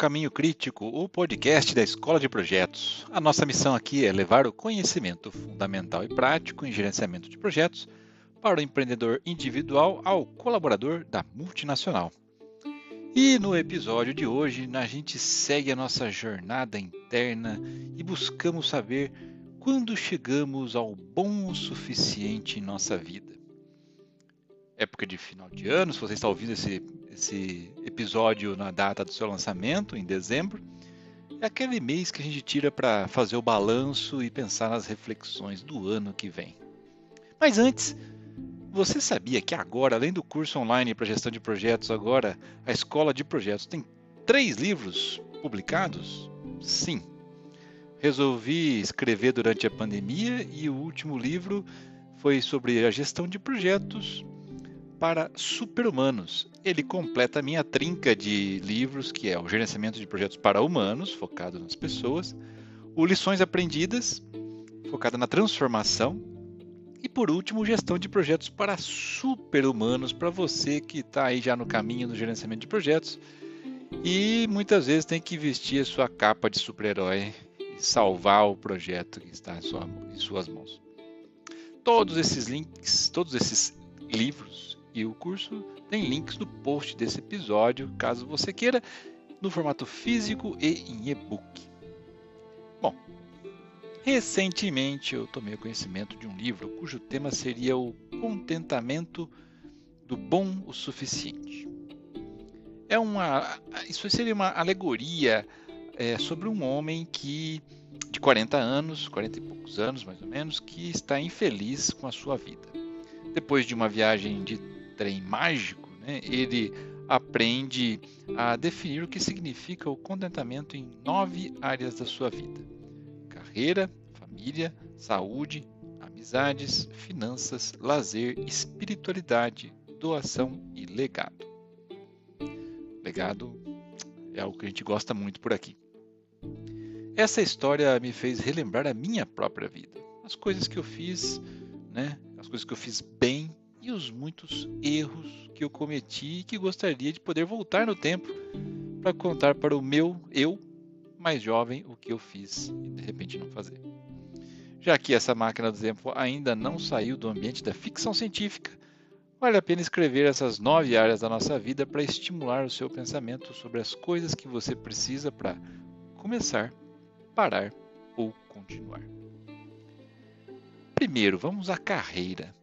Caminho Crítico, o podcast da Escola de Projetos. A nossa missão aqui é levar o conhecimento fundamental e prático em gerenciamento de projetos para o empreendedor individual ao colaborador da multinacional. E no episódio de hoje, a gente segue a nossa jornada interna e buscamos saber quando chegamos ao bom o suficiente em nossa vida. Época de final de ano, se você está ouvindo esse esse episódio na data do seu lançamento, em dezembro. É aquele mês que a gente tira para fazer o balanço e pensar nas reflexões do ano que vem. Mas antes, você sabia que agora, além do curso online para gestão de projetos, agora a Escola de Projetos tem três livros publicados? Sim. Resolvi escrever durante a pandemia e o último livro foi sobre a gestão de projetos para super-humanos. Ele completa a minha trinca de livros, que é o Gerenciamento de Projetos para Humanos, focado nas pessoas, o Lições Aprendidas, focado na transformação, e por último, Gestão de Projetos para Super-Humanos, para você que está aí já no caminho do gerenciamento de projetos e muitas vezes tem que vestir a sua capa de super-herói e salvar o projeto que está em, sua, em suas mãos. Todos esses links, todos esses livros e o curso tem links no post desse episódio, caso você queira, no formato físico e em e-book. Bom, recentemente eu tomei conhecimento de um livro cujo tema seria o contentamento do bom o suficiente. É uma, isso seria uma alegoria é, sobre um homem que de 40 anos, 40 e poucos anos mais ou menos, que está infeliz com a sua vida. Depois de uma viagem de trem mágico, né, ele aprende a definir o que significa o contentamento em nove áreas da sua vida: carreira, família, saúde, amizades, finanças, lazer, espiritualidade, doação e legado. Legado é algo que a gente gosta muito por aqui. Essa história me fez relembrar a minha própria vida, as coisas que eu fiz, né, as coisas que eu fiz bem e os muitos erros que eu cometi e que gostaria de poder voltar no tempo para contar para o meu eu mais jovem o que eu fiz e de repente não fazer. Já que essa máquina do tempo ainda não saiu do ambiente da ficção científica, vale a pena escrever essas nove áreas da nossa vida para estimular o seu pensamento sobre as coisas que você precisa para começar, parar ou continuar. Primeiro, vamos à carreira.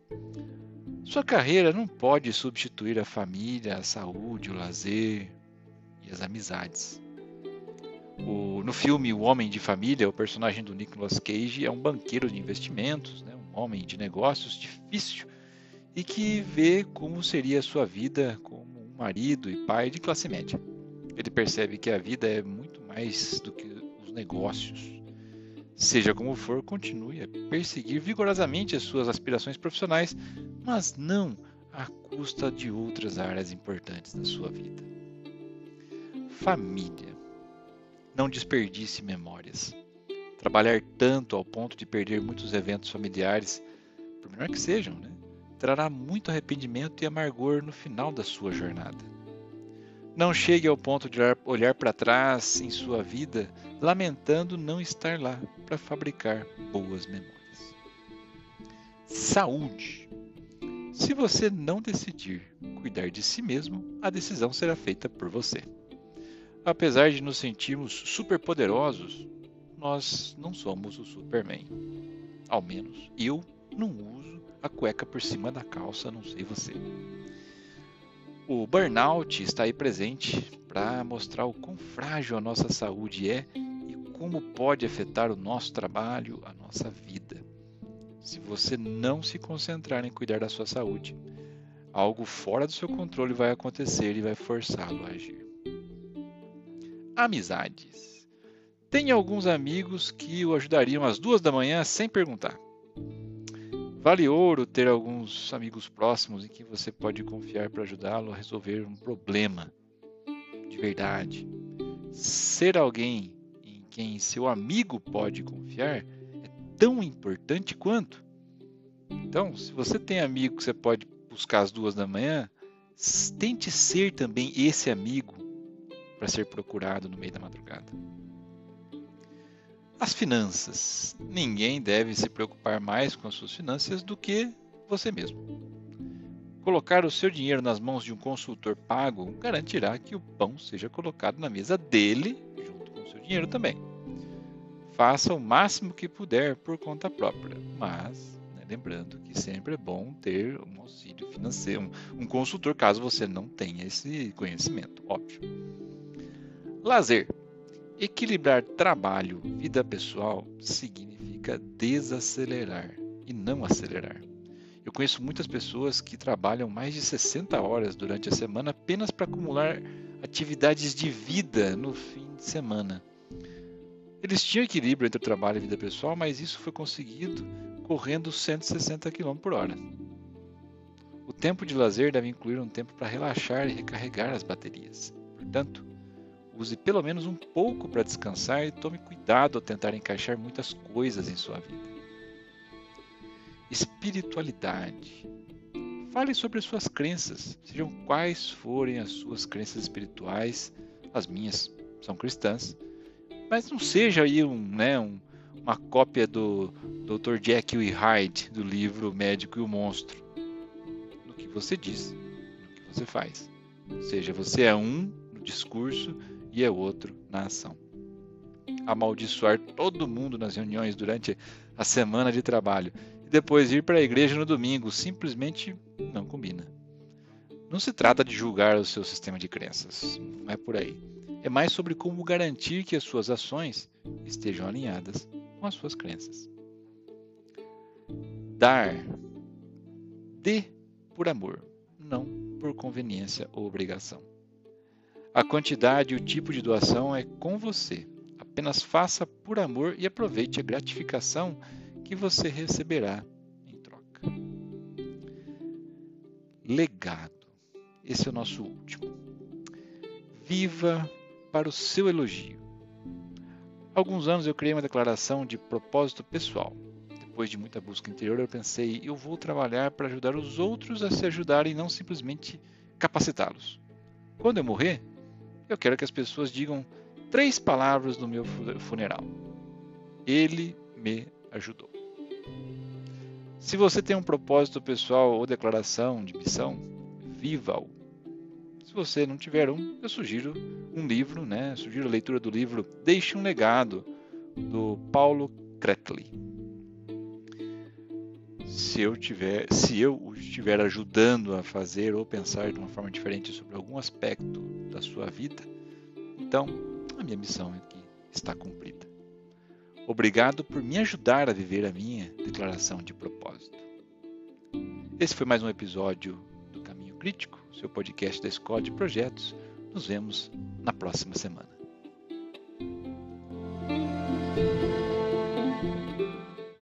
Sua carreira não pode substituir a família, a saúde, o lazer e as amizades. O, no filme O Homem de Família, o personagem do Nicolas Cage é um banqueiro de investimentos, né, um homem de negócios difícil e que vê como seria a sua vida como um marido e pai de classe média. Ele percebe que a vida é muito mais do que os negócios. Seja como for, continue a perseguir vigorosamente as suas aspirações profissionais, mas não à custa de outras áreas importantes da sua vida. Família. Não desperdice memórias. Trabalhar tanto ao ponto de perder muitos eventos familiares, por menor que sejam, né, trará muito arrependimento e amargor no final da sua jornada. Não chegue ao ponto de olhar para trás em sua vida lamentando não estar lá para fabricar boas memórias. Saúde. Se você não decidir cuidar de si mesmo, a decisão será feita por você. Apesar de nos sentirmos superpoderosos, nós não somos o Superman. Ao menos eu não uso a cueca por cima da calça, não sei você. O burnout está aí presente para mostrar o quão frágil a nossa saúde é e como pode afetar o nosso trabalho, a nossa vida. Se você não se concentrar em cuidar da sua saúde, algo fora do seu controle vai acontecer e vai forçá-lo a agir. Amizades. Tem alguns amigos que o ajudariam às duas da manhã sem perguntar. Vale ouro ter alguns amigos próximos em que você pode confiar para ajudá-lo a resolver um problema de verdade. Ser alguém em quem seu amigo pode confiar é tão importante quanto. Então, se você tem amigo que você pode buscar às duas da manhã, tente ser também esse amigo para ser procurado no meio da madrugada. As finanças. Ninguém deve se preocupar mais com as suas finanças do que você mesmo. Colocar o seu dinheiro nas mãos de um consultor pago garantirá que o pão seja colocado na mesa dele, junto com o seu dinheiro também. Faça o máximo que puder por conta própria, mas né, lembrando que sempre é bom ter um auxílio financeiro, um, um consultor, caso você não tenha esse conhecimento, óbvio. Lazer. Equilibrar trabalho, vida pessoal, significa desacelerar e não acelerar. Eu conheço muitas pessoas que trabalham mais de 60 horas durante a semana apenas para acumular atividades de vida no fim de semana. Eles tinham equilíbrio entre trabalho e vida pessoal, mas isso foi conseguido correndo 160 km por hora. O tempo de lazer deve incluir um tempo para relaxar e recarregar as baterias. Portanto, Use pelo menos um pouco para descansar e tome cuidado ao tentar encaixar muitas coisas em sua vida. Espiritualidade. Fale sobre suas crenças, sejam quais forem as suas crenças espirituais. As minhas são cristãs, mas não seja aí um, né, um, uma cópia do Dr. Jekyll e Hyde do livro Médico e o Monstro. No que você diz, no que você faz. Ou seja, você é um no discurso e é outro na ação. Amaldiçoar todo mundo nas reuniões durante a semana de trabalho e depois ir para a igreja no domingo simplesmente não combina. Não se trata de julgar o seu sistema de crenças, não é por aí. É mais sobre como garantir que as suas ações estejam alinhadas com as suas crenças. Dar. Dê por amor, não por conveniência ou obrigação. A quantidade e o tipo de doação é com você. Apenas faça por amor e aproveite a gratificação que você receberá em troca. Legado. Esse é o nosso último. Viva para o seu elogio. Há alguns anos eu criei uma declaração de propósito pessoal. Depois de muita busca interior, eu pensei: eu vou trabalhar para ajudar os outros a se ajudarem e não simplesmente capacitá-los. Quando eu morrer, eu quero que as pessoas digam três palavras no meu funeral. Ele me ajudou. Se você tem um propósito pessoal ou declaração de missão, viva-o. Se você não tiver um, eu sugiro um livro, né? Sugiro a leitura do livro Deixe um Legado, do Paulo Cretley. Se eu tiver, se eu estiver ajudando a fazer ou pensar de uma forma diferente sobre algum aspecto da sua vida, então a minha missão aqui está cumprida. Obrigado por me ajudar a viver a minha declaração de propósito. Esse foi mais um episódio do Caminho Crítico, seu podcast da Escola de Projetos. Nos vemos na próxima semana.